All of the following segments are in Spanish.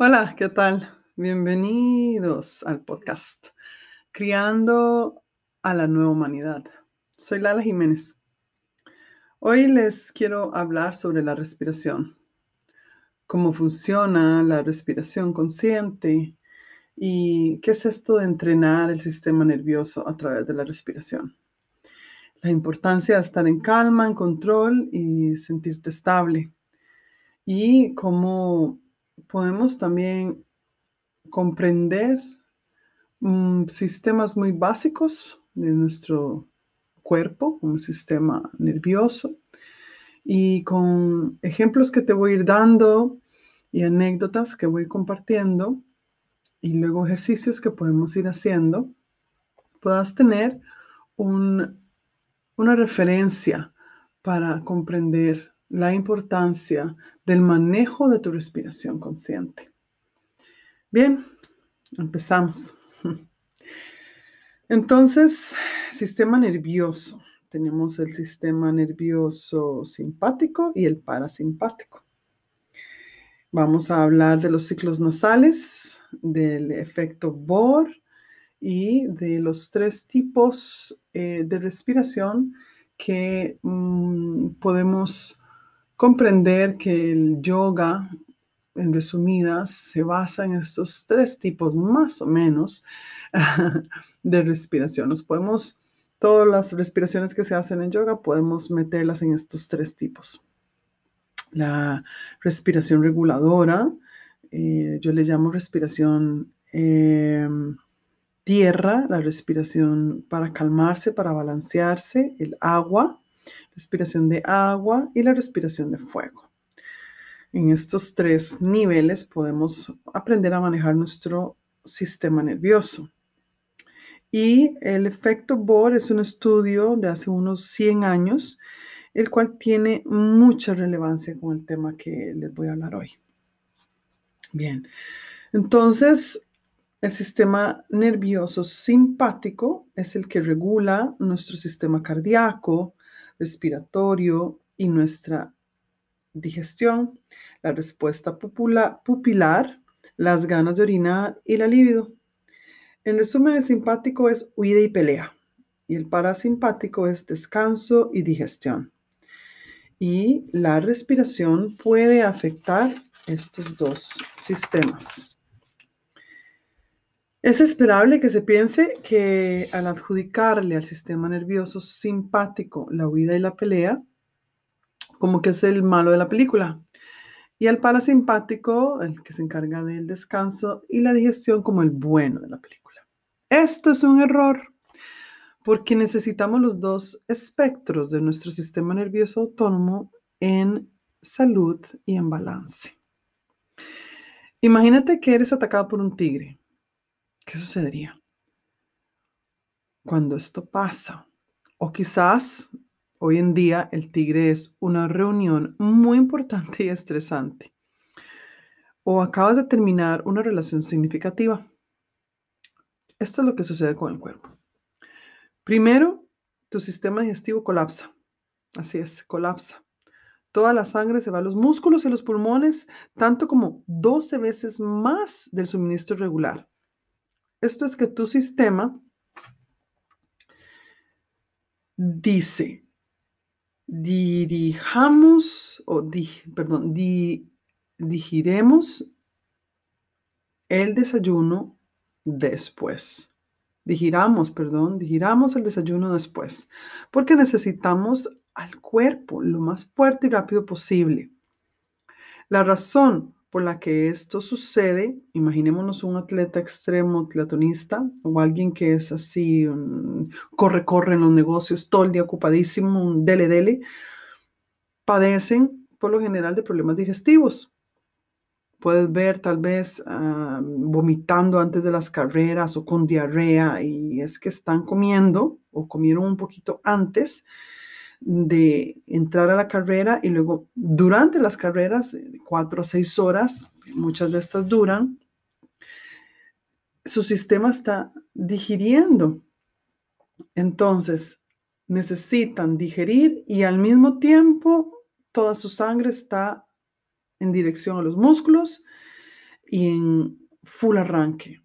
Hola, ¿qué tal? Bienvenidos al podcast Criando a la Nueva Humanidad. Soy Lala Jiménez. Hoy les quiero hablar sobre la respiración, cómo funciona la respiración consciente y qué es esto de entrenar el sistema nervioso a través de la respiración. La importancia de estar en calma, en control y sentirte estable. Y cómo podemos también comprender mm, sistemas muy básicos de nuestro cuerpo, como el sistema nervioso, y con ejemplos que te voy a ir dando y anécdotas que voy compartiendo, y luego ejercicios que podemos ir haciendo, puedas tener una referencia para comprender la importancia del manejo de tu respiración consciente. Bien, empezamos. Entonces, sistema nervioso. Tenemos el sistema nervioso simpático y el parasimpático. Vamos a hablar de los ciclos nasales, del efecto Bohr y de los tres tipos eh, de respiración que mm, podemos comprender que el yoga, en resumidas, se basa en estos tres tipos más o menos de respiración. Nos podemos, todas las respiraciones que se hacen en yoga, podemos meterlas en estos tres tipos. La respiración reguladora, eh, yo le llamo respiración em, tierra, la respiración para calmarse, para balancearse, el agua, respiración de agua y la respiración de fuego. En estos tres niveles podemos aprender a manejar nuestro sistema nervioso. Y el efecto Bohr es un estudio de hace unos 100 años, el cual tiene mucha relevancia con el tema que les voy a hablar hoy. Bien, entonces el sistema nervioso simpático es el que regula nuestro sistema cardíaco, respiratorio y nuestra digestión, la respuesta pupilar, las ganas de orinar y la libido. En resumen, el simpático es huida y pelea y el parasimpático es descanso y digestión. Y la respiración puede afectar estos dos sistemas. Es esperable que se piense que al adjudicarle al sistema nervioso simpático la huida y la pelea, como que es el malo de la película, y al parasimpático, el que se encarga del descanso y la digestión, como el bueno de la película. Esto es un error, porque necesitamos los dos espectros de nuestro sistema nervioso autónomo en salud y en balance. Imagínate que eres atacado por un tigre ¿Qué sucedería? Cuando esto pasa, o quizás hoy en día el tigre es una reunión muy importante y estresante, o acabas de terminar una relación significativa. Esto es lo que sucede con el cuerpo. Primero, tu sistema digestivo colapsa. Así es, colapsa. Toda la sangre se va a los músculos y los pulmones, tanto como 12 veces más del suministro regular. Esto es que tu sistema dice, dirijamos, o perdón, digiremos el desayuno después. Digiramos, perdón, digiramos el desayuno después, porque necesitamos al cuerpo lo más fuerte y rápido posible. La razón por la que esto sucede, imaginémonos un atleta extremo, atletonista, o alguien que es así, corre, corre en los negocios, todo el día ocupadísimo, un dele, dele, padecen por lo general de problemas digestivos. Puedes ver tal vez ah, vomitando antes de las carreras o con diarrea y es que están comiendo o comieron un poquito antes de entrar a la carrera y luego durante las carreras, cuatro o seis horas, muchas de estas duran, su sistema está digiriendo. Entonces, necesitan digerir y al mismo tiempo toda su sangre está en dirección a los músculos y en full arranque.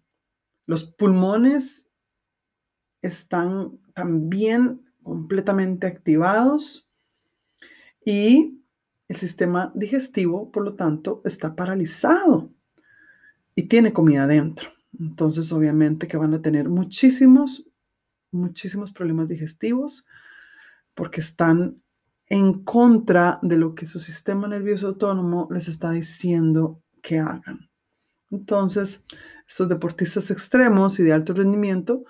Los pulmones están también completamente activados y el sistema digestivo, por lo tanto, está paralizado y tiene comida dentro. Entonces, obviamente que van a tener muchísimos, muchísimos problemas digestivos porque están en contra de lo que su sistema nervioso autónomo les está diciendo que hagan. Entonces, estos deportistas extremos y de alto rendimiento,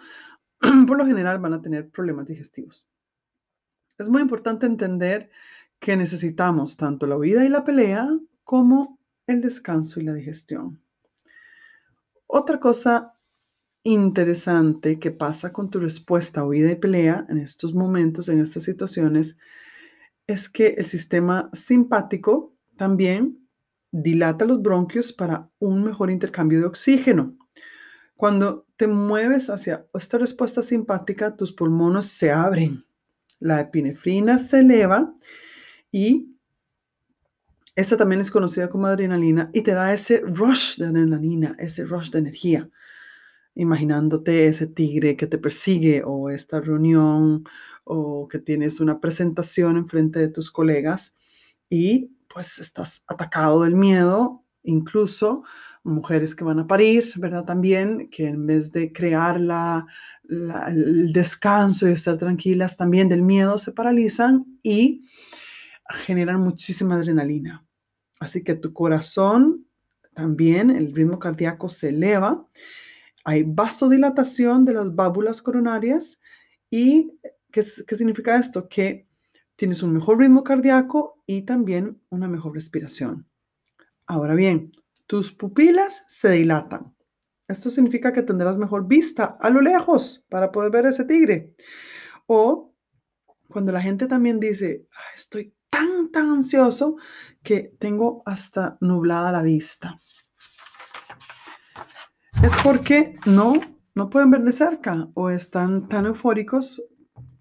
por lo general van a tener problemas digestivos. Es muy importante entender que necesitamos tanto la huida y la pelea como el descanso y la digestión. Otra cosa interesante que pasa con tu respuesta a huida y pelea en estos momentos, en estas situaciones, es que el sistema simpático también dilata los bronquios para un mejor intercambio de oxígeno. Cuando te mueves hacia esta respuesta simpática, tus pulmones se abren, la epinefrina se eleva y esta también es conocida como adrenalina y te da ese rush de adrenalina, ese rush de energía. Imaginándote ese tigre que te persigue o esta reunión o que tienes una presentación en frente de tus colegas y pues estás atacado del miedo, incluso mujeres que van a parir, ¿verdad? También, que en vez de crear la, el descanso y estar tranquilas, también del miedo se paralizan y generan muchísima adrenalina. Así que tu corazón también, el ritmo cardíaco se eleva. Hay vasodilatación de las válvulas coronarias. ¿Y qué, qué significa esto? Que tienes un mejor ritmo cardíaco y también una mejor respiración. Ahora bien, tus pupilas se dilatan. Esto significa que tendrás mejor vista a lo lejos para poder ver ese tigre. O cuando la gente también dice, estoy tan, tan ansioso que tengo hasta nublada la vista. Es porque no, no pueden ver de cerca o están tan eufóricos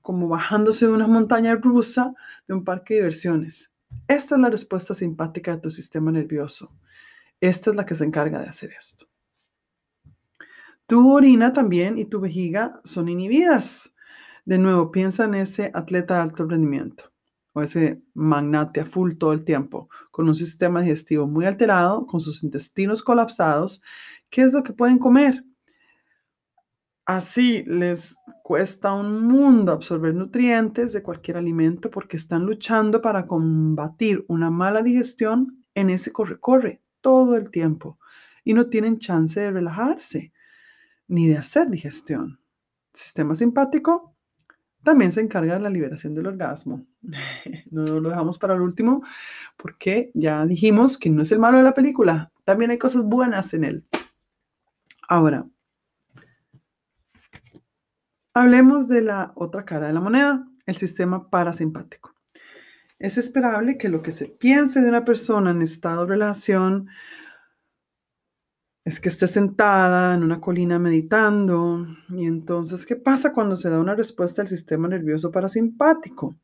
como bajándose de una montaña rusa de un parque de diversiones. Esta es la respuesta simpática de tu sistema nervioso. Esta es la que se encarga de hacer esto. Tu orina también y tu vejiga son inhibidas. De nuevo, piensa en ese atleta de alto rendimiento o ese magnate a full todo el tiempo, con un sistema digestivo muy alterado, con sus intestinos colapsados, ¿qué es lo que pueden comer? Así les cuesta un mundo absorber nutrientes de cualquier alimento porque están luchando para combatir una mala digestión en ese corre-corre todo el tiempo y no tienen chance de relajarse ni de hacer digestión. Sistema simpático también se encarga de la liberación del orgasmo. No lo dejamos para el último porque ya dijimos que no es el malo de la película, también hay cosas buenas en él. Ahora, hablemos de la otra cara de la moneda, el sistema parasimpático. Es esperable que lo que se piense de una persona en estado de relación es que esté sentada en una colina meditando. Y entonces, ¿qué pasa cuando se da una respuesta al sistema nervioso parasimpático?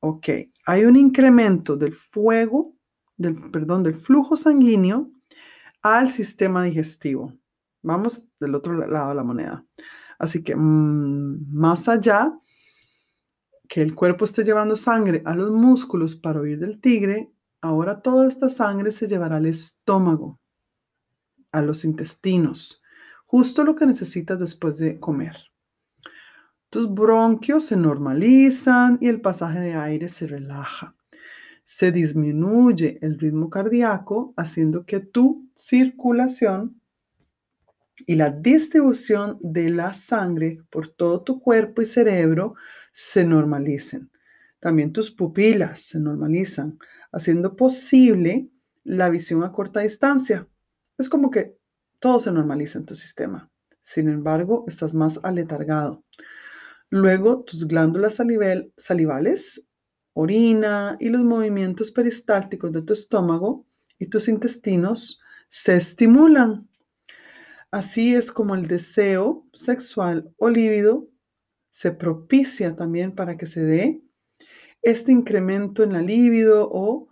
Ok, hay un incremento del fuego, del, perdón, del flujo sanguíneo al sistema digestivo. Vamos del otro lado de la moneda. Así que mm, más allá que el cuerpo esté llevando sangre a los músculos para huir del tigre, ahora toda esta sangre se llevará al estómago a los intestinos, justo lo que necesitas después de comer. Tus bronquios se normalizan y el pasaje de aire se relaja. Se disminuye el ritmo cardíaco, haciendo que tu circulación y la distribución de la sangre por todo tu cuerpo y cerebro se normalicen. También tus pupilas se normalizan, haciendo posible la visión a corta distancia, es como que todo se normaliza en tu sistema. Sin embargo, estás más aletargado. Luego, tus glándulas salivales, orina y los movimientos peristálticos de tu estómago y tus intestinos se estimulan. Así es como el deseo sexual o líbido se propicia también para que se dé este incremento en la libido o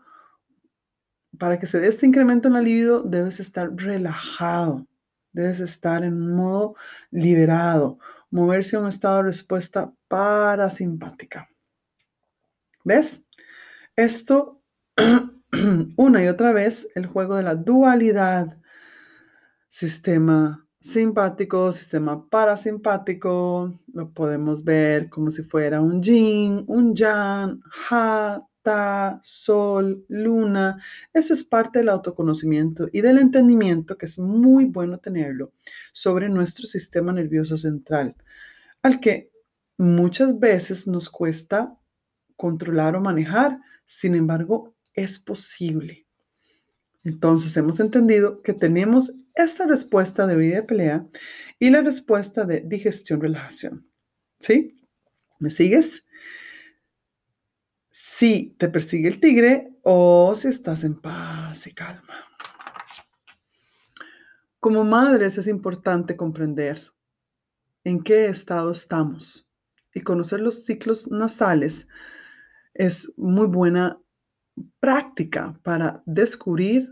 para que se dé este incremento en la libido, debes estar relajado, debes estar en un modo liberado, moverse a un estado de respuesta parasimpática. ¿Ves? Esto una y otra vez, el juego de la dualidad, sistema simpático, sistema parasimpático, lo podemos ver como si fuera un yin, un yang, ha, ta, sol, luna. Eso es parte del autoconocimiento y del entendimiento que es muy bueno tenerlo sobre nuestro sistema nervioso central, al que muchas veces nos cuesta controlar o manejar. Sin embargo, es posible. Entonces hemos entendido que tenemos esta respuesta de vida de pelea y la respuesta de digestión-relajación. ¿Sí? ¿Me sigues? Si te persigue el tigre o si estás en paz y calma. Como madres es importante comprender en qué estado estamos y conocer los ciclos nasales es muy buena práctica para descubrir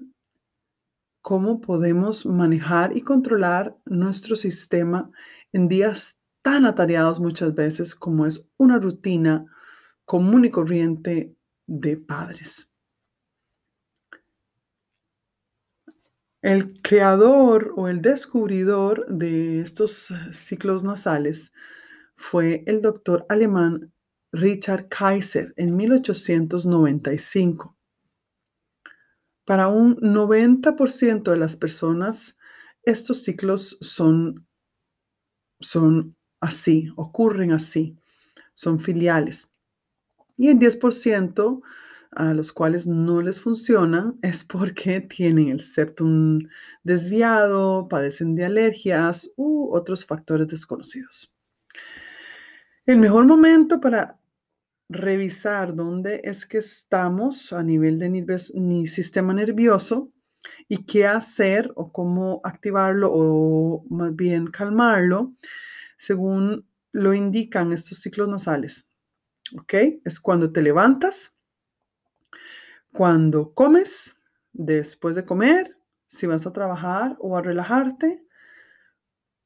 cómo podemos manejar y controlar nuestro sistema en días tan atareados muchas veces como es una rutina común y corriente de padres. El creador o el descubridor de estos ciclos nasales fue el doctor alemán Richard Kaiser en 1895. Para un 90% de las personas, estos ciclos son, son así, ocurren así, son filiales. Y el 10% a los cuales no les funcionan es porque tienen el septum desviado, padecen de alergias u otros factores desconocidos. El mejor momento para revisar dónde es que estamos a nivel de ni sistema nervioso y qué hacer o cómo activarlo o más bien calmarlo, según lo indican estos ciclos nasales. ¿Ok? Es cuando te levantas, cuando comes, después de comer, si vas a trabajar o a relajarte,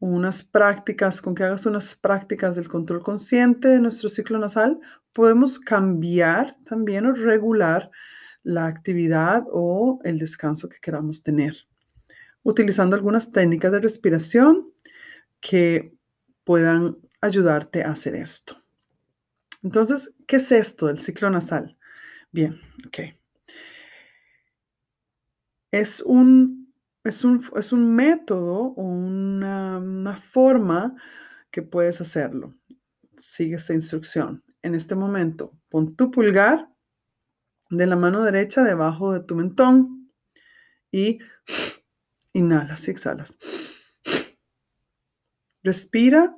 unas prácticas, con que hagas unas prácticas del control consciente de nuestro ciclo nasal, podemos cambiar también o regular la actividad o el descanso que queramos tener, utilizando algunas técnicas de respiración que puedan ayudarte a hacer esto. Entonces, ¿qué es esto del ciclo nasal? Bien, ok. Es un es un, método o una, forma que puedes hacerlo. Sigue esta instrucción. En este momento, pon tu pulgar de la mano derecha debajo de tu mentón y inhalas y exhalas. Respira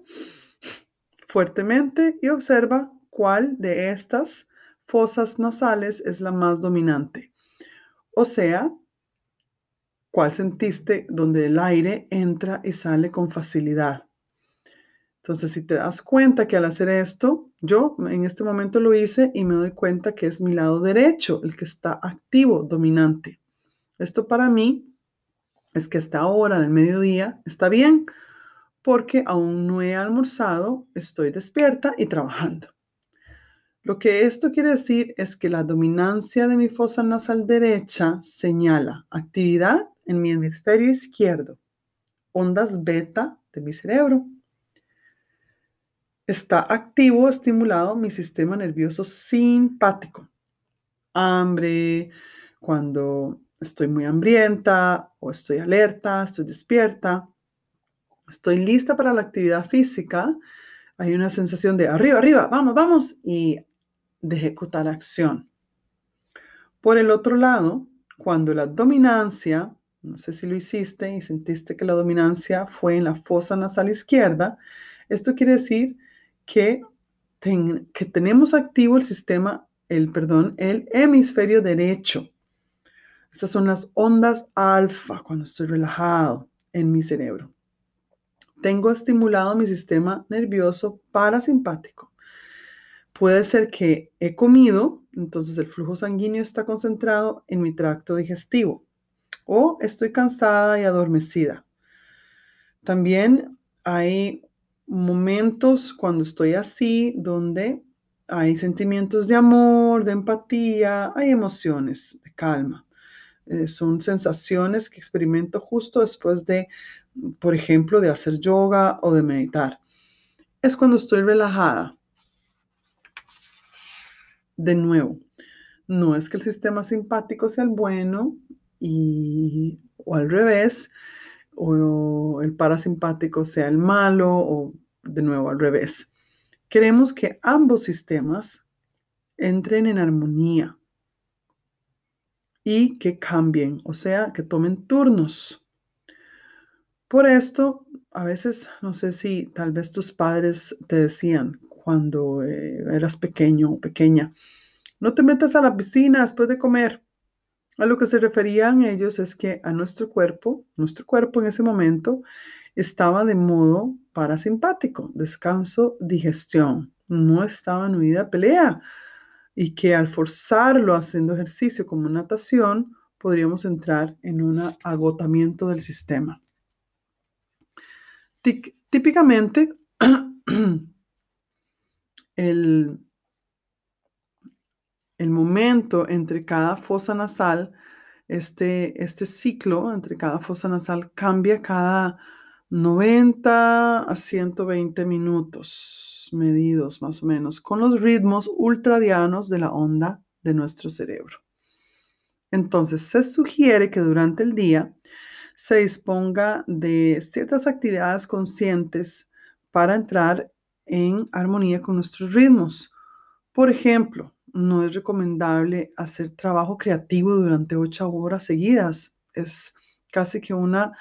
fuertemente y observa cuál de estas fosas nasales es la más dominante. O sea, cuál sentiste donde el aire entra y sale con facilidad. Entonces, si te das cuenta que al hacer esto, yo en este momento lo hice y me doy cuenta que es mi lado derecho el que está activo, dominante. Esto para mí es que esta hora del mediodía está bien porque aún no he almorzado, estoy despierta y trabajando. Lo que esto quiere decir es que la dominancia de mi fosa nasal derecha señala actividad en mi hemisferio izquierdo, ondas beta de mi cerebro. Está activo, estimulado mi sistema nervioso simpático. Hambre, cuando estoy muy hambrienta o estoy alerta, estoy despierta, estoy lista para la actividad física. Hay una sensación de arriba, arriba, vamos, vamos, y de ejecutar acción. Por el otro lado, cuando la dominancia no sé si lo hiciste y sentiste que la dominancia fue en la fosa nasal izquierda. Esto quiere decir que, que tenemos activo el sistema, el, perdón, el hemisferio derecho. Estas son las ondas alfa cuando estoy relajado en mi cerebro. Tengo estimulado mi sistema nervioso parasimpático. Puede ser que he comido, entonces el flujo sanguíneo está concentrado en mi tracto digestivo o estoy cansada y adormecida. También hay momentos cuando estoy así donde hay sentimientos de amor, de empatía, hay emociones, de calma. Eh, son sensaciones que experimento justo después de, por ejemplo, de hacer yoga o de meditar. Es cuando estoy relajada. De nuevo, no es que el sistema simpático sea el bueno y, o al revés, o el parasimpático sea el malo o de nuevo al revés. Queremos que ambos sistemas entren en armonía y que cambien, o sea, que tomen turnos. Por esto, a veces, no sé si tal vez tus padres te decían cuando eh, eras pequeño o pequeña, no te metas a la piscina después de comer. A lo que se referían ellos es que a nuestro cuerpo, nuestro cuerpo en ese momento estaba de modo parasimpático, descanso, digestión, no estaba en huida pelea y que al forzarlo haciendo ejercicio como natación podríamos entrar en un agotamiento del sistema. Típicamente, el, el momento entre cada fosa nasal, este, este ciclo entre cada fosa nasal cambia cada 90 a 120 minutos medidos más o menos, con los ritmos ultradianos de la onda de nuestro cerebro. Entonces, se sugiere que durante el día se disponga de ciertas actividades conscientes para entrar en armonía con nuestros ritmos. Por ejemplo, no es recomendable hacer trabajo creativo durante ocho horas seguidas. Es casi que una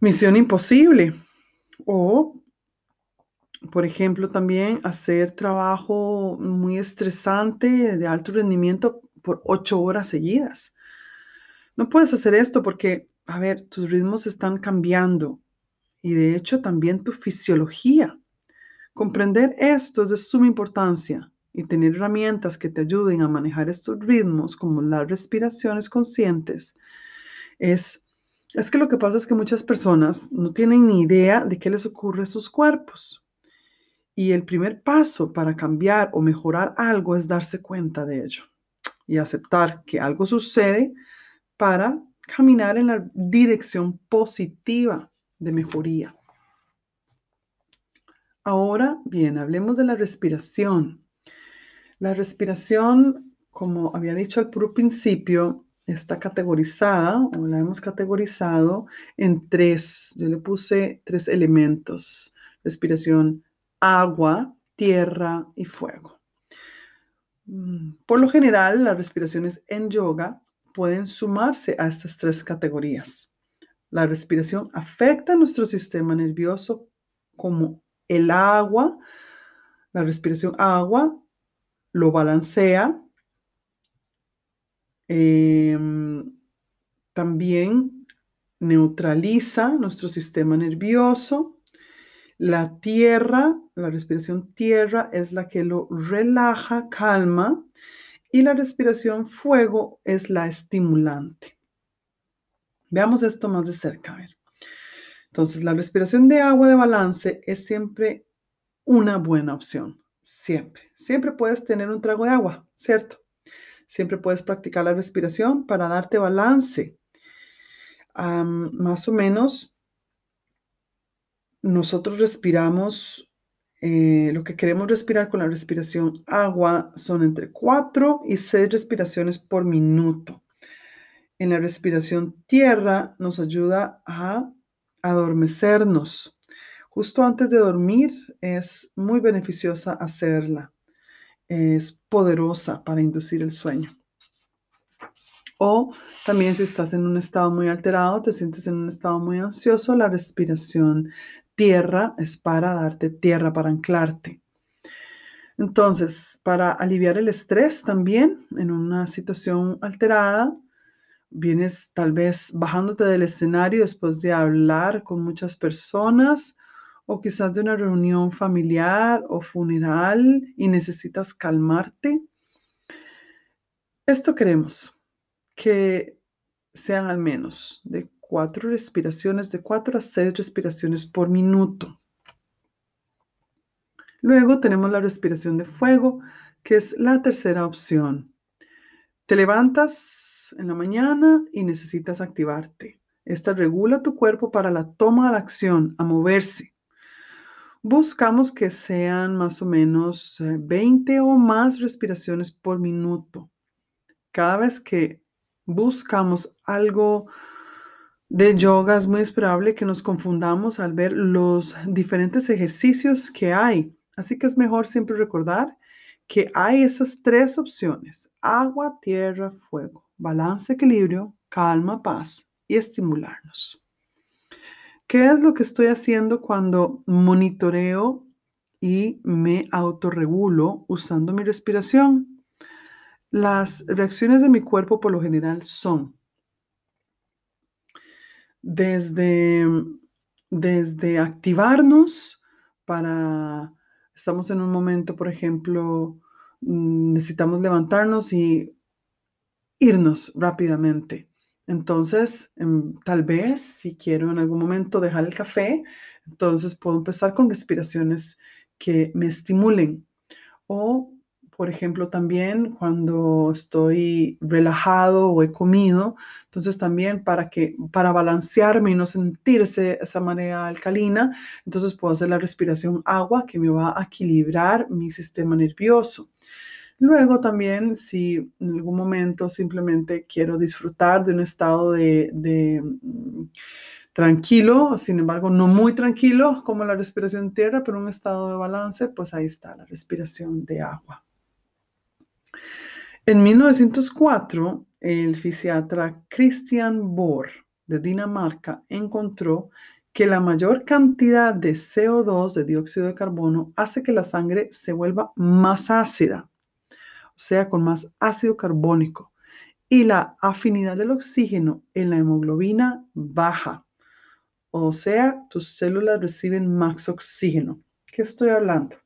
misión imposible. O, por ejemplo, también hacer trabajo muy estresante, de alto rendimiento, por ocho horas seguidas. No puedes hacer esto porque, a ver, tus ritmos están cambiando y de hecho también tu fisiología. Comprender esto es de suma importancia y tener herramientas que te ayuden a manejar estos ritmos, como las respiraciones conscientes, es, es que lo que pasa es que muchas personas no tienen ni idea de qué les ocurre a sus cuerpos. Y el primer paso para cambiar o mejorar algo es darse cuenta de ello y aceptar que algo sucede para caminar en la dirección positiva de mejoría. Ahora bien, hablemos de la respiración. La respiración, como había dicho al puro principio, está categorizada o la hemos categorizado en tres. Yo le puse tres elementos. Respiración agua, tierra y fuego. Mm, por lo general, las respiraciones en yoga pueden sumarse a estas tres categorías. La respiración afecta a nuestro sistema nervioso como el agua. La respiración agua lo balancea. Em, también neutraliza nuestro sistema nervioso. La tierra, la respiración tierra es la que lo relaja, calma. Y la respiración fuego es la estimulante. Veamos esto más de cerca. Entonces, la respiración de agua de balance es siempre una buena opción. Siempre, siempre puedes tener un trago de agua, ¿cierto? Siempre puedes practicar la respiración para darte balance. más o menos, nosotros respiramos, eh, lo que queremos respirar con la respiración agua son entre 4 y 6 respiraciones por minuto. En la respiración tierra nos ayuda a adormecernos Justo antes de dormir es muy beneficiosa hacerla. Es poderosa para inducir el sueño. O también si estás en un estado muy alterado, te sientes en un estado muy ansioso, la respiración tierra es para darte tierra, para anclarte. Entonces, para aliviar el estrés también en una situación alterada, vienes tal vez bajándote del escenario después de hablar con muchas personas o quizás de una reunión familiar o funeral y necesitas calmarte. Esto queremos, que sean al menos de cuatro respiraciones, de cuatro a seis respiraciones por minuto. Luego tenemos la respiración de fuego, que es la tercera opción. Te levantas en la mañana y necesitas activarte. Esta regula tu cuerpo para la toma de la acción, a moverse. Buscamos que sean más o menos 20 eh, o más respiraciones por minuto. Cada vez que buscamos algo de yoga es muy esperable que nos confundamos al ver los diferentes ejercicios que hay. Así que es mejor siempre recordar que hay esas tres opciones, agua, tierra, fuego, balance, equilibrio, calma, paz y estimularnos. ¿Qué es lo que estoy haciendo cuando monitoreo y me autorregulo usando mi respiración? Las reacciones de mi cuerpo por lo general son desde, desde activarnos para estamos en un momento, por ejemplo, mm, necesitamos levantarnos y irnos rápidamente. Entonces, em, tal vez si quiero en algún momento dejar el café, entonces puedo empezar con respiraciones que me estimulen. O por ejemplo, también cuando estoy relajado o he comido, entonces también para que para balancearme y no sentirse esa manera alcalina, entonces puedo hacer la respiración agua que me va a equilibrar mi sistema nervioso. Luego también, si en algún momento simplemente quiero disfrutar de un estado de, mm, tranquilo, sin embargo, no muy tranquilo como la respiración tierra, pero un estado de balance, pues ahí está la respiración de agua. En 1904, el fisiatra Christian Bohr de Dinamarca encontró que la mayor cantidad de CO2, de dióxido de carbono, hace que la sangre se vuelva más ácida, sea, con más ácido carbónico, y la afinidad del oxígeno en la hemoglobina baja, o sea, tus células reciben más oxígeno. ¿Qué estoy hablando?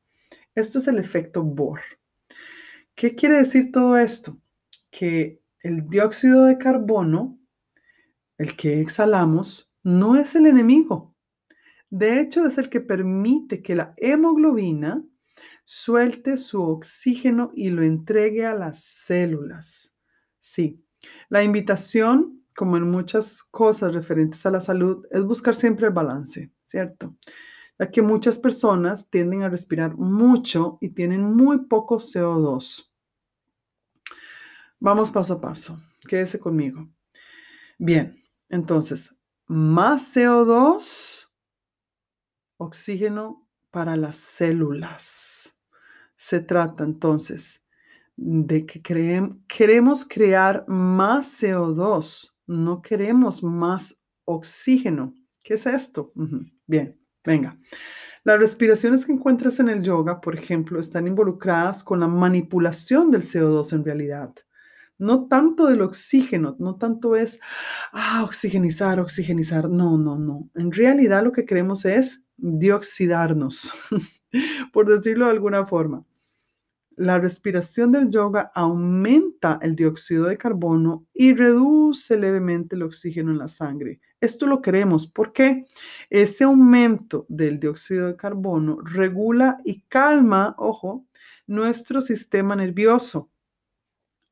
Esto es el efecto Bohr. ¿Qué quiere decir todo esto? Que el dióxido de carbono, el que exhalamos, no es el enemigo. De hecho, es el que permite que la hemoglobina suelte su oxígeno y lo entregue a las células. Sí, la invitación, como en muchas cosas referentes a la salud, es buscar siempre el balance, ¿cierto? Ya que muchas personas tienden a respirar mucho y tienen muy poco CO2. Vamos paso a paso. Quédese conmigo. Bien, entonces, más CO2, oxígeno para las células. Se trata entonces de que queremos crear más CO2, no queremos más oxígeno. ¿Qué es esto? Bien, venga. Las respiraciones que encuentras en el yoga, por ejemplo, están involucradas con la manipulación del CO2 en realidad no tanto del oxígeno, no tanto es, ah, oxigenizar, oxigenizar, no, no, no. En realidad lo que queremos es dioxidarnos, por decirlo de alguna forma. La respiración del yoga aumenta el dióxido de carbono y reduce levemente el oxígeno en la sangre. Esto lo queremos porque ese aumento del dióxido de carbono regula y calma, ojo, nuestro sistema nervioso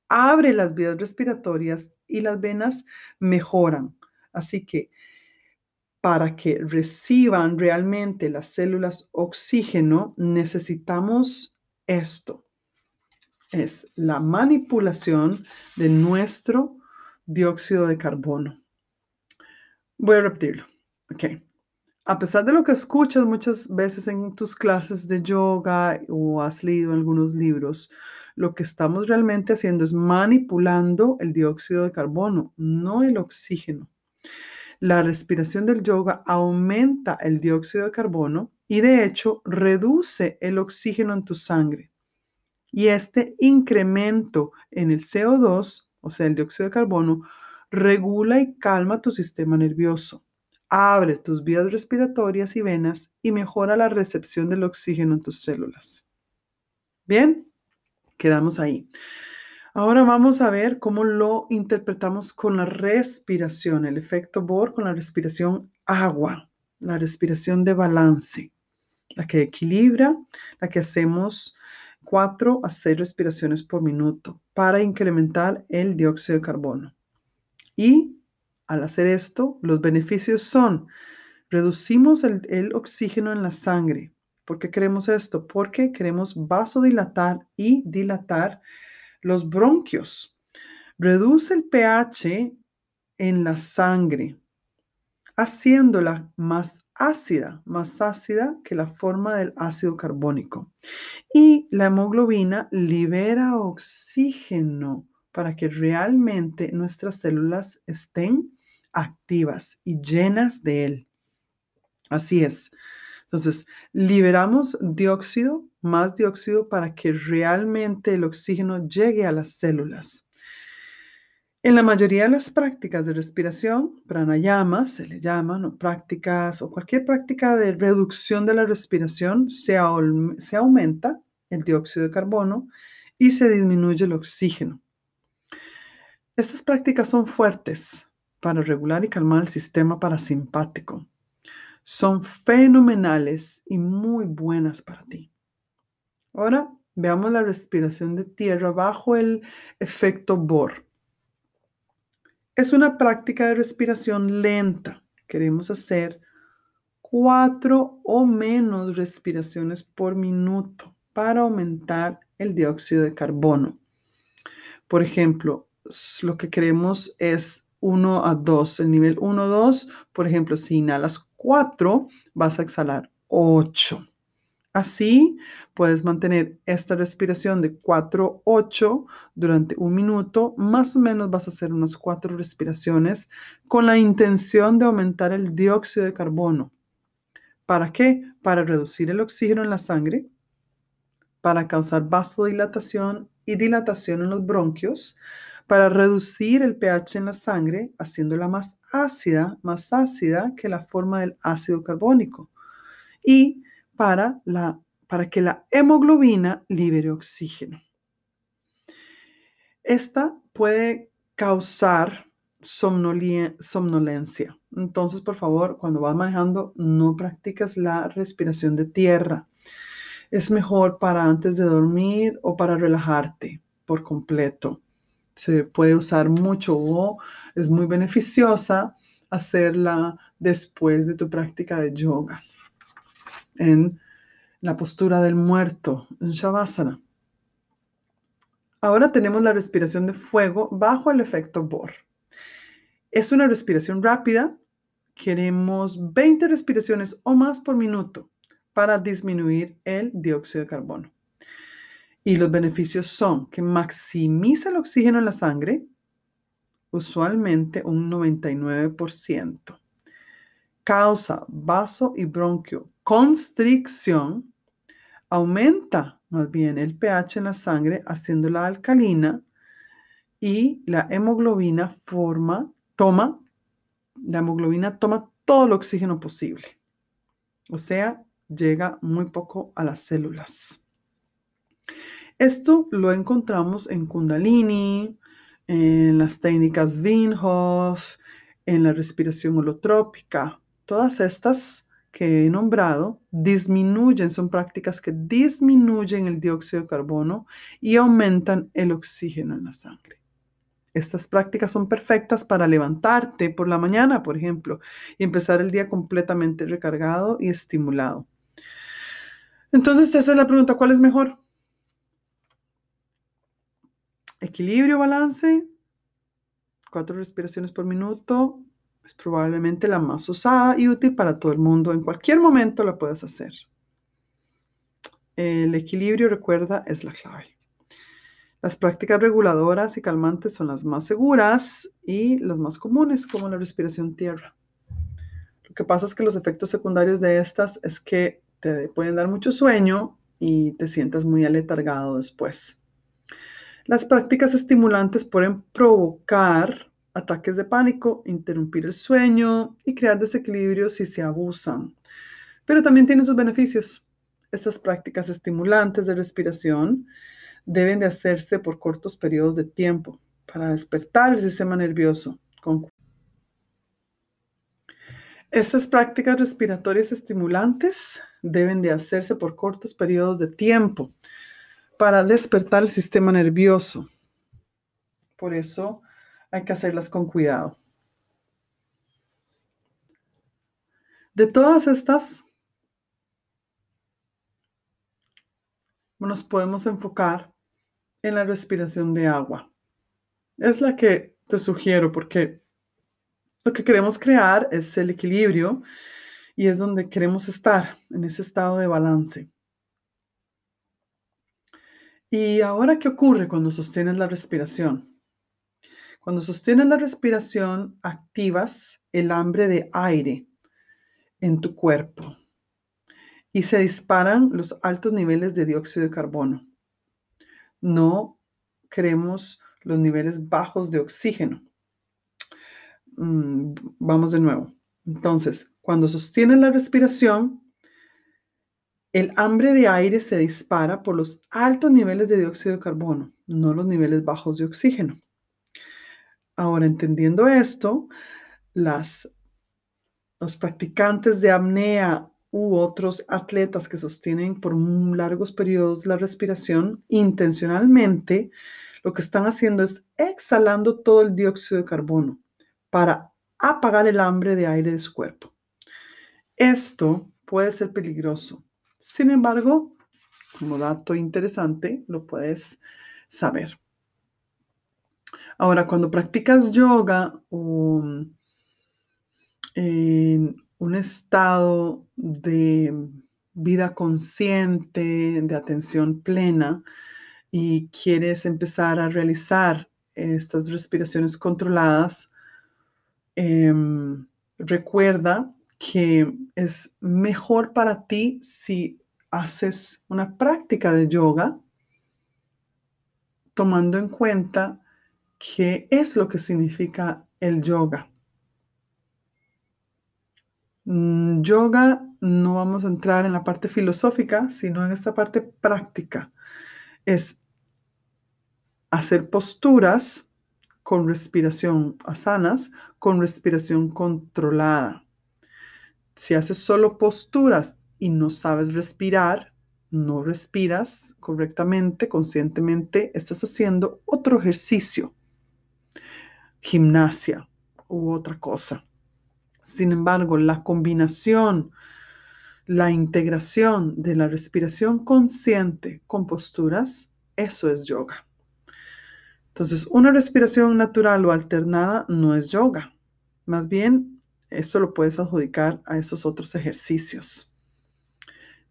abre las vías respiratorias y las venas mejoran. Así que para que reciban realmente las células oxígeno, necesitamos esto. Es la manipulación de nuestro dióxido de carbono. Voy a repetirlo. Ok. A pesar de lo que escuchas muchas veces en tus clases de yoga o has leído algunos libros, lo que estamos realmente haciendo es manipulando el dióxido de carbono, no el oxígeno. La respiración del yoga aumenta el dióxido de carbono y de hecho reduce el oxígeno en tu sangre. Y este incremento en el CO2, o sea, el dióxido de carbono, regula y calma tu sistema nervioso. abre tus vías respiratorias y venas y mejora la recepción del oxígeno en tus células. Bien, quedamos ahí. Ahora vamos a ver cómo lo interpretamos con la respiración, el efecto Bohr con la respiración agua, la respiración de balance, la que equilibra, la que hacemos 4 a 6 respiraciones por minuto para incrementar el dióxido de carbono. Y al hacer esto, los beneficios son, reducimos el, oxígeno en la sangre. ¿Por qué queremos esto? Porque queremos vasodilatar y dilatar los bronquios. Reduce el pH en la sangre, haciéndola más ácida, más ácida que la forma del ácido carbónico. Y la hemoglobina libera oxígeno para que realmente nuestras células estén activas y llenas de él. Así es. Entonces, liberamos dióxido, más dióxido para que realmente el oxígeno llegue a las células. En la mayoría de las prácticas de respiración, pranayama se le llaman, o prácticas, o cualquier práctica de reducción de la respiración, se, se aumenta el dióxido de carbono y se disminuye el oxígeno. Estas prácticas son fuertes para regular y calmar el sistema parasimpático. Son fenomenales y muy buenas para ti. Ahora veamos la respiración de tierra bajo el efecto Bohr. Es una práctica de respiración lenta. Queremos hacer cuatro o menos respiraciones por minuto para aumentar el dióxido de carbono. Por ejemplo, lo que queremos es 1 a 2. El nivel 1, 2, por ejemplo, si inhalas 4, vas a exhalar 8. Así puedes mantener esta respiración de 4, 8 durante un minuto. Más o menos vas a hacer unas 4 respiraciones con la intención de aumentar el dióxido de carbono. ¿Para qué? Para reducir el oxígeno en la sangre, para causar vasodilatación y dilatación en los bronquios, para reducir el pH en la sangre, haciéndola más ácida, más ácida que la forma del ácido carbónico. Y para, la, para que la hemoglobina libere oxígeno. Esta puede causar somnolencia. Entonces, por favor, cuando vas manejando, no practicas la respiración de tierra. Es mejor para antes de dormir o para relajarte por completo se puede usar mucho o es muy beneficiosa hacerla después de tu práctica de yoga, en la postura del muerto, en Shavasana. Ahora tenemos la respiración de fuego bajo el efecto Bohr. Es una respiración rápida. Queremos 20 respiraciones o más por minuto para disminuir el dióxido de carbono. Y los beneficios son que maximiza el oxígeno en la sangre, usualmente un 99%. Causa vaso y bronquio constricción, aumenta más bien el pH en la sangre haciéndola alcalina y la hemoglobina forma, toma, la hemoglobina toma todo el oxígeno posible. O sea, llega muy poco a las células. Esto lo encontramos en Kundalini, en las técnicas Wim en la respiración holotrópica. Todas estas que he nombrado disminuyen, son prácticas que disminuyen el dióxido de carbono y aumentan el oxígeno en la sangre. Estas prácticas son perfectas para levantarte por la mañana, por ejemplo, y empezar el día completamente recargado y estimulado. Entonces, esa es la pregunta, ¿cuál es mejor? Equilibrio, balance, cuatro respiraciones por minuto es probablemente la más usada y útil para todo el mundo. En cualquier momento la puedes hacer. El equilibrio, recuerda, es la clave. Las prácticas reguladoras y calmantes son las más seguras y las más comunes, como la respiración tierra. Lo que pasa es que los efectos secundarios de estas es que te pueden dar mucho sueño y te sientas muy aletargado después. Las prácticas estimulantes pueden provocar ataques de pánico, interrumpir el sueño y crear desequilibrio si se abusan. Pero también tiene sus beneficios. Estas prácticas estimulantes de respiración deben de hacerse por cortos periodos de tiempo para despertar el sistema nervioso. Estas prácticas respiratorias estimulantes deben de hacerse por cortos periodos de tiempo para despertar el sistema nervioso. Por eso hay que hacerlas con cuidado. De todas estas, nos podemos enfocar en la respiración de agua. Es la que te sugiero porque lo que queremos crear es el equilibrio y es donde queremos estar, en ese estado de balance. ¿Y ahora qué ocurre cuando sostienes la respiración? Cuando sostienes la respiración, activas el hambre de aire en tu cuerpo y se disparan los altos niveles de dióxido de carbono. No queremos los niveles bajos de oxígeno. Mm, vamos de nuevo. Entonces, cuando sostienes la respiración, el hambre de aire se dispara por los altos niveles de dióxido de carbono, no los niveles bajos de oxígeno. Ahora, entendiendo esto, los practicantes de apnea u otros atletas que sostienen por largos periodos la respiración, intencionalmente lo que están haciendo es exhalando todo el dióxido de carbono para apagar el hambre de aire de su cuerpo. Esto puede ser peligroso. Sin embargo, como dato interesante, lo puedes saber. Ahora, cuando practicas yoga o en un estado de vida consciente, de atención plena, y quieres empezar a realizar estas respiraciones controladas, em, recuerda que es mejor para ti si haces una práctica de yoga tomando en cuenta qué es lo que significa el yoga. Mm, yoga no vamos a entrar en la parte filosófica, sino en esta parte práctica. Es hacer posturas con respiración asanas, con respiración controlada. Si haces solo posturas y no sabes respirar, no respiras correctamente, conscientemente, estás haciendo otro ejercicio gimnasia u otra cosa. Sin embargo, la combinación, la integración de la respiración consciente con posturas, eso es yoga. Entonces, una respiración natural o alternada no es yoga. Más bien, esto lo puedes adjudicar a esos otros ejercicios.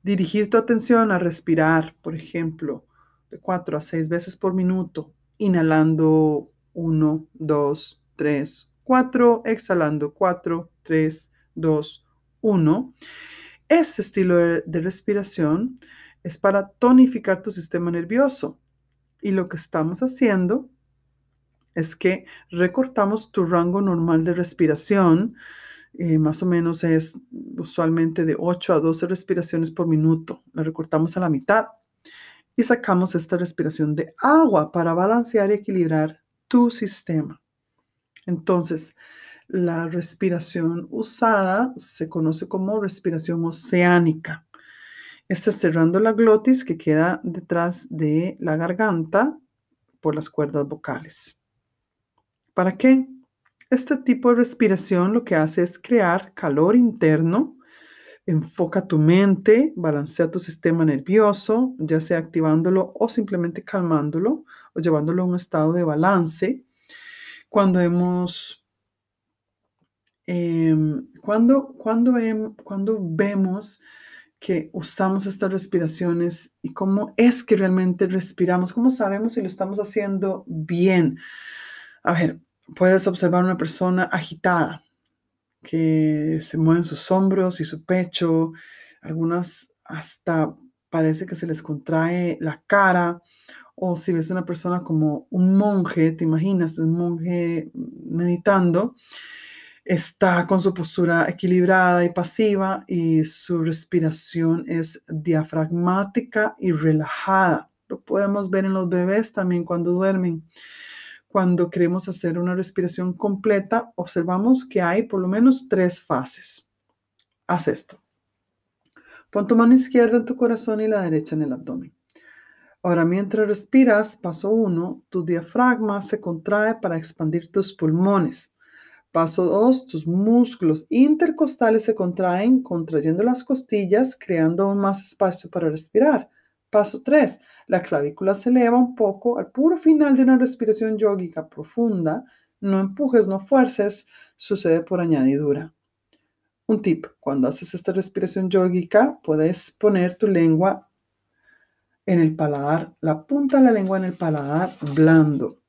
Dirigir tu atención a respirar, por ejemplo, de cuatro a seis veces por minuto, inhalando 1, 2, 3, 4, exhalando 4, 3, 2, 1. Este estilo de, de respiración es para tonificar tu sistema nervioso y lo que estamos haciendo es que recortamos tu rango normal de respiración, eh, más o menos es usualmente de 8 a 12 respiraciones por minuto. La recortamos a la mitad y sacamos esta respiración de agua para balancear y equilibrar tu sistema. Entonces, la respiración usada se conoce como respiración oceánica. Está cerrando la glotis que queda detrás de la garganta por las cuerdas vocales. ¿Para qué? Este tipo de respiración lo que hace es crear calor interno, enfoca tu mente, balancea tu sistema nervioso, ya sea activándolo o simplemente calmándolo o llevándolo a un estado de balance. Cuando hemos, em, cuando, cuando, cuando vemos que usamos estas respiraciones y cómo es que realmente respiramos, cómo sabemos si lo estamos haciendo bien. A ver, puedes observar una persona agitada, que se mueven sus hombros y su pecho, algunas hasta parece que se les contrae la cara o si ves una persona como un monje, te imaginas, un monje meditando, está con su postura equilibrada y pasiva y su respiración es diafragmática y relajada. Lo podemos ver en los bebés también cuando duermen. Cuando queremos hacer una respiración completa, observamos que hay por lo menos tres fases. Haz esto. Pon tu mano izquierda en tu corazón y la derecha en el abdomen. Ahora, mientras respiras, paso uno, tu diafragma se contrae para expandir tus pulmones. Paso 2, tus músculos intercostales se contraen, contrayendo las costillas, creando aún más espacio para respirar. Paso 3, la clavícula se eleva un poco al puro final de una respiración yógica profunda. No empujes, no fuerces, sucede por añadidura. Un tip, cuando haces esta respiración yógica, puedes poner tu lengua en el paladar, la punta de la lengua en el paladar blando.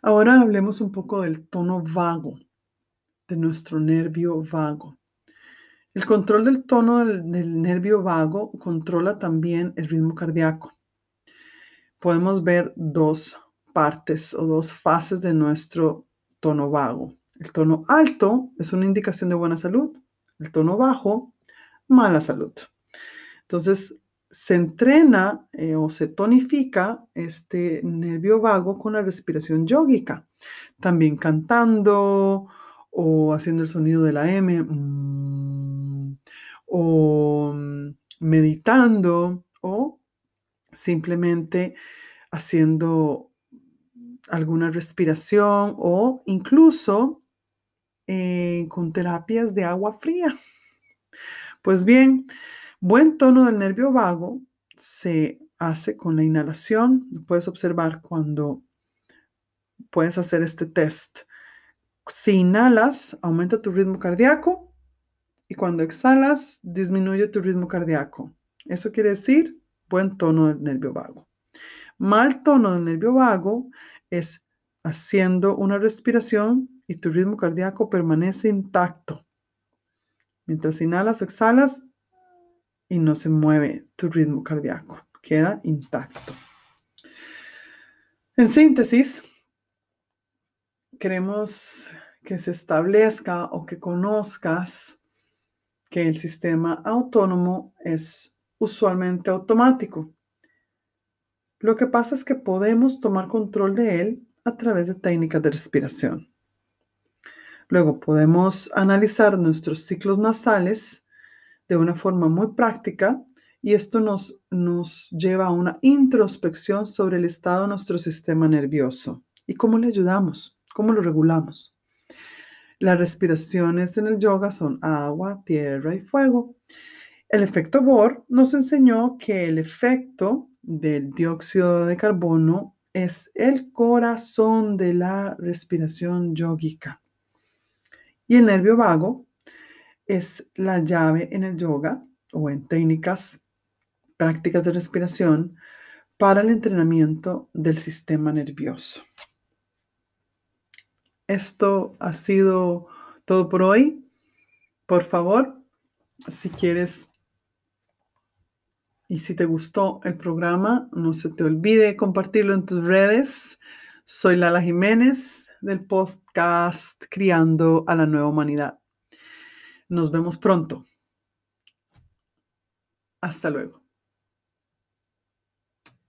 Ahora hablemos un poco del tono vago, de nuestro nervio vago. El control del tono del, nervio vago controla también el ritmo cardíaco. Podemos ver dos partes o dos fases de nuestro tono vago. El tono alto es una indicación de buena salud. El tono bajo, mala salud. Entonces, se entrena eh, o se tonifica este nervio vago con la respiración yógica, también cantando o haciendo el sonido de la M, mm, o mm, meditando o simplemente haciendo alguna respiración o incluso eh, con terapias de agua fría. Pues bien, Buen tono del nervio vago se hace con la inhalación. Puedes observar cuando puedes hacer este test. Si inhalas, aumenta tu ritmo cardíaco y cuando exhalas, disminuye tu ritmo cardíaco. Eso quiere decir buen tono del nervio vago. Mal tono del nervio vago es haciendo una respiración y tu ritmo cardíaco permanece intacto. Mientras inhalas o exhalas, y no se mueve tu ritmo cardíaco, queda intacto. En síntesis, queremos que se establezca o que conozcas que el sistema autónomo es usualmente automático. Lo que pasa es que podemos tomar control de él a través de técnicas de respiración. Luego podemos analizar nuestros ciclos nasales de una forma muy práctica y esto nos, nos lleva a una introspección sobre el estado de nuestro sistema nervioso y cómo le ayudamos, cómo lo regulamos. Las respiraciones en el yoga son agua, tierra y fuego. El efecto Bohr nos enseñó que el efecto del dióxido de carbono es el corazón de la respiración yógica. Y el nervio vago es la llave en el yoga o en técnicas prácticas de respiración para el entrenamiento del sistema nervioso. Esto ha sido todo por hoy. Por favor, si quieres y si te gustó el programa, no se te olvide compartirlo en tus redes. Soy Lala Jiménez del podcast Criando a la Nueva Humanidad. Nos vemos pronto. Hasta luego.